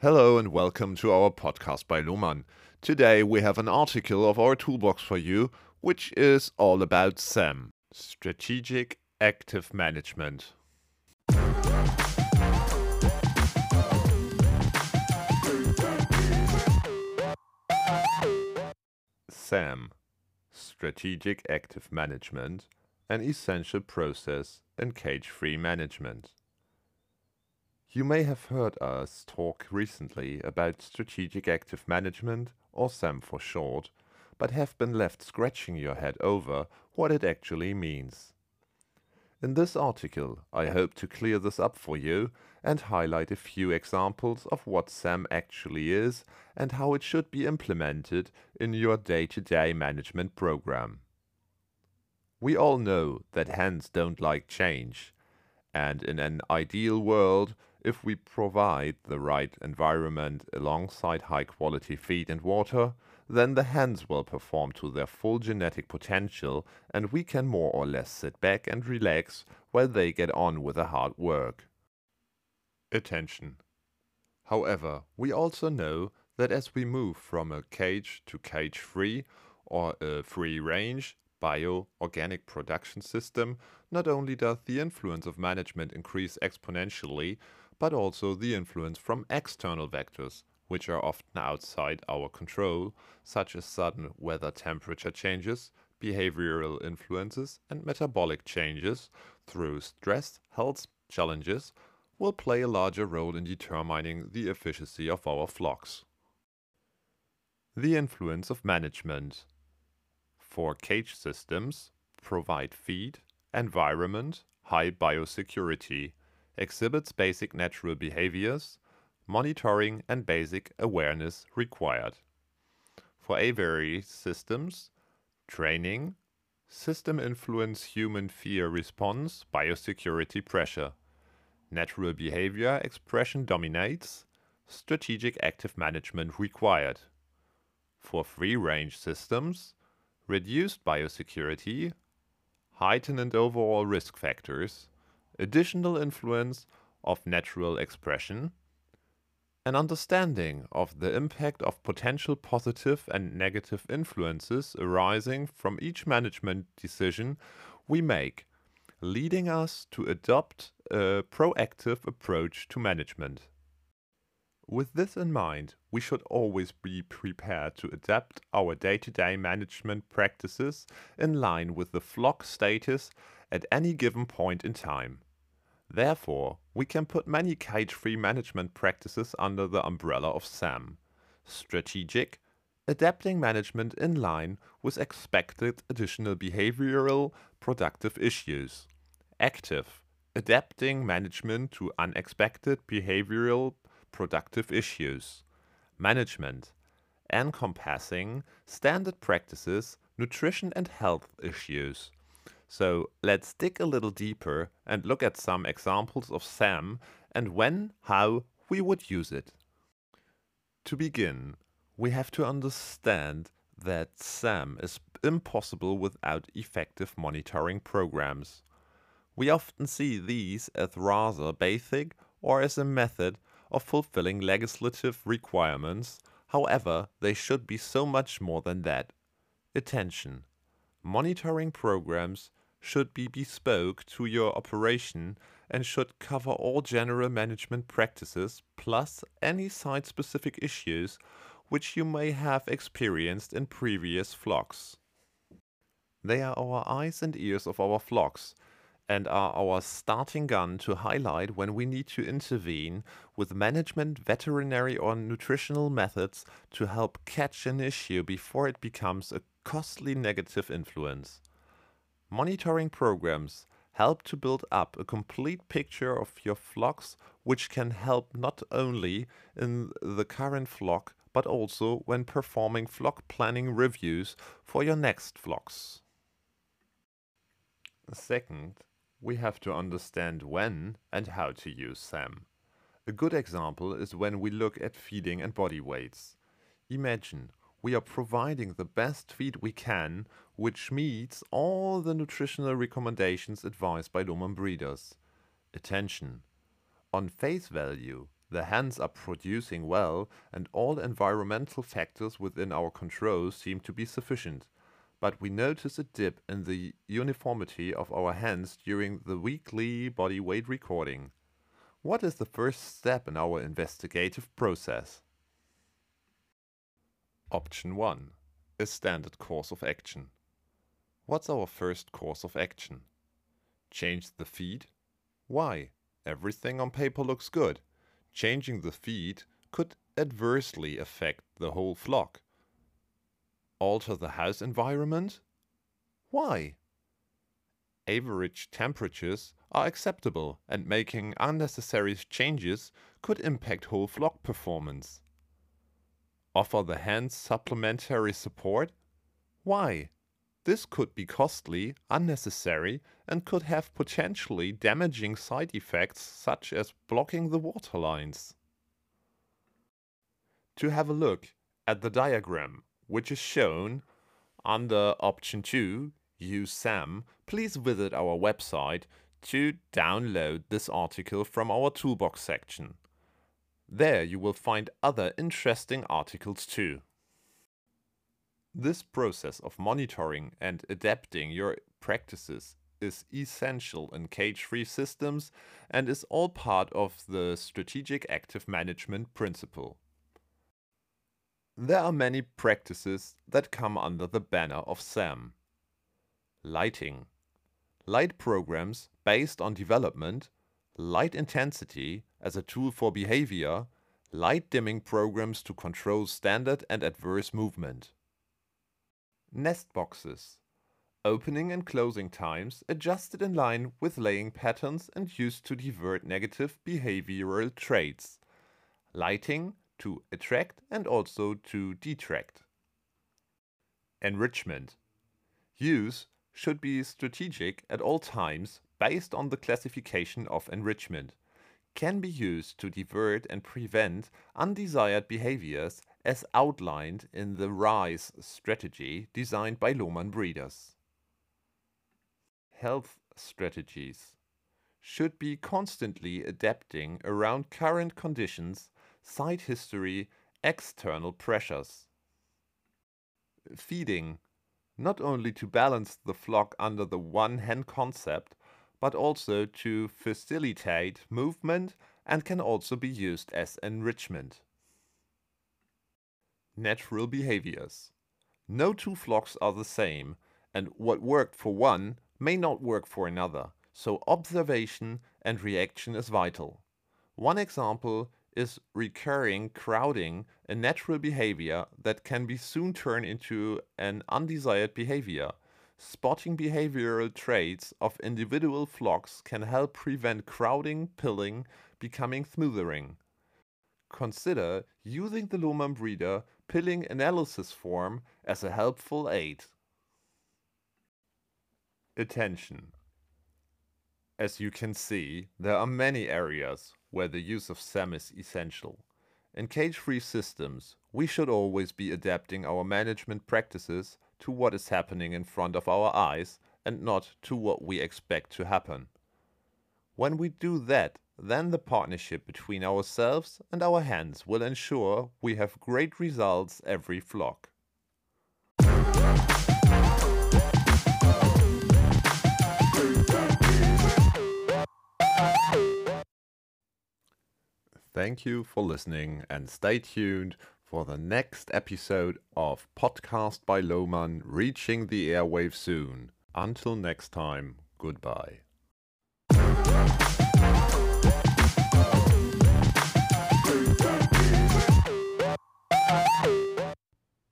Hello and welcome to our podcast by Lohmann. Today we have an article of our toolbox for you, which is all about SAM, Strategic Active Management. SAM, Strategic Active Management, an essential process in cage-free management. You may have heard us talk recently about Strategic Active Management, or SAM for short, but have been left scratching your head over what it actually means. In this article, I hope to clear this up for you and highlight a few examples of what SAM actually is and how it should be implemented in your day-to-day management program. We all know that hens don't like change, and in an ideal world, if we provide the right environment alongside high quality feed and water, then the hens will perform to their full genetic potential and we can more or less sit back and relax while they get on with the hard work. Attention. However, we also know that as we move from a cage to cage free or a free range bio-organic production system, not only does the influence of management increase exponentially, but also the influence from external vectors, which are often outside our control, such as sudden weather temperature changes, behavioral influences, and metabolic changes through stress health challenges, will play a larger role in determining the efficiency of our flocks. The influence of management. For cage systems, provide feed, environment, high biosecurity, exhibits basic natural behaviors, monitoring and basic awareness required. For aviary systems, training, system influence human fear response, biosecurity pressure. Natural behavior expression dominates, strategic active management required. For free range systems, reduced biosecurity, heightened overall risk factors, additional influence of natural expression, an understanding of the impact of potential positive and negative influences arising from each management decision we make, leading us to adopt a proactive approach to management. With this in mind, we should always be prepared to adapt our day-to-day management practices in line with the flock status at any given point in time. Therefore, we can put many cage-free management practices under the umbrella of SAM. Strategic, adapting management in line with expected additional behavioral productive issues. Active, adapting management to unexpected behavioral productive issues. Management, encompassing standard practices, nutrition and health issues. So let's dig a little deeper and look at some examples of SAM and when, how we would use it. To begin, we have to understand that SAM is impossible without effective monitoring programs. We often see these as rather basic or as a method of fulfilling legislative requirements, however, they should be so much more than that. Attention! Monitoring programs should be bespoke to your operation and should cover all general management practices plus any site-specific issues which you may have experienced in previous flocks. They are our eyes and ears of our flocks and are our starting gun to highlight when we need to intervene with management, veterinary or nutritional methods to help catch an issue before it becomes a costly negative influence. Monitoring programs help to build up a complete picture of your flocks, which can help not only in the current flock, but also when performing flock planning reviews for your next flocks. Second, we have to understand when and how to use SAM. A good example is when we look at feeding and body weights. Imagine we are providing the best feed we can, which meets all the nutritional recommendations advised by Lohmann breeders. Attention! On face value, The hens are producing well and all environmental factors within our control seem to be sufficient. But we notice a dip in the uniformity of our hens during the weekly body weight recording. What is the first step in our investigative process? Option 1. A standard course of action. What's our first course of action? Change the feed? Why? Everything on paper looks good. Changing the feed could adversely affect the whole flock. Alter the house environment? Why? Average temperatures are acceptable and making unnecessary changes could impact whole flock performance. Offer the hands supplementary support? Why? This could be costly, unnecessary, and could have potentially damaging side effects such as blocking the water lines. To have a look at the diagram, which is shown under option 2, use SAM, please visit our website to download this article from our toolbox section. There you will find other interesting articles too. This process of monitoring and adapting your practices is essential in cage-free systems and is all part of the strategic active management principle. There are many practices that come under the banner of SAM. Lighting. Light programs based on development, light intensity as a tool for behavior, light dimming programs to control standard and adverse movement. Nest boxes. Opening and closing times adjusted in line with laying patterns and used to divert negative behavioral traits. Lighting to attract and also to detract. Enrichment. Use should be strategic at all times based on the classification of enrichment. Can be used to divert and prevent undesired behaviors as outlined in the RISE strategy designed by Lohmann Breeders. Health strategies should be constantly adapting around current conditions, site history, external pressures. Feeding, not only to balance the flock under the one hen concept, but also to facilitate movement and can also be used as enrichment. Natural behaviors. No two flocks are the same, and what worked for one may not work for another, so observation and reaction is vital. One example is recurring crowding, a natural behavior that can be soon turned into an undesired behavior. Spotting behavioral traits of individual flocks can help prevent crowding, pilling, becoming smoothering. Consider using the Lohmann breeder pilling analysis form as a helpful aid. Attention. As you can see, there are many areas where the use of SAM is essential. In cage-free systems, we should always be adapting our management practices to what is happening in front of our eyes and not to what we expect to happen. When we do that, then the partnership between ourselves and our hands will ensure we have great results every flock. Thank you for listening and stay tuned for the next episode of Podcast by Lohmann reaching the airwaves soon. Until next time, goodbye.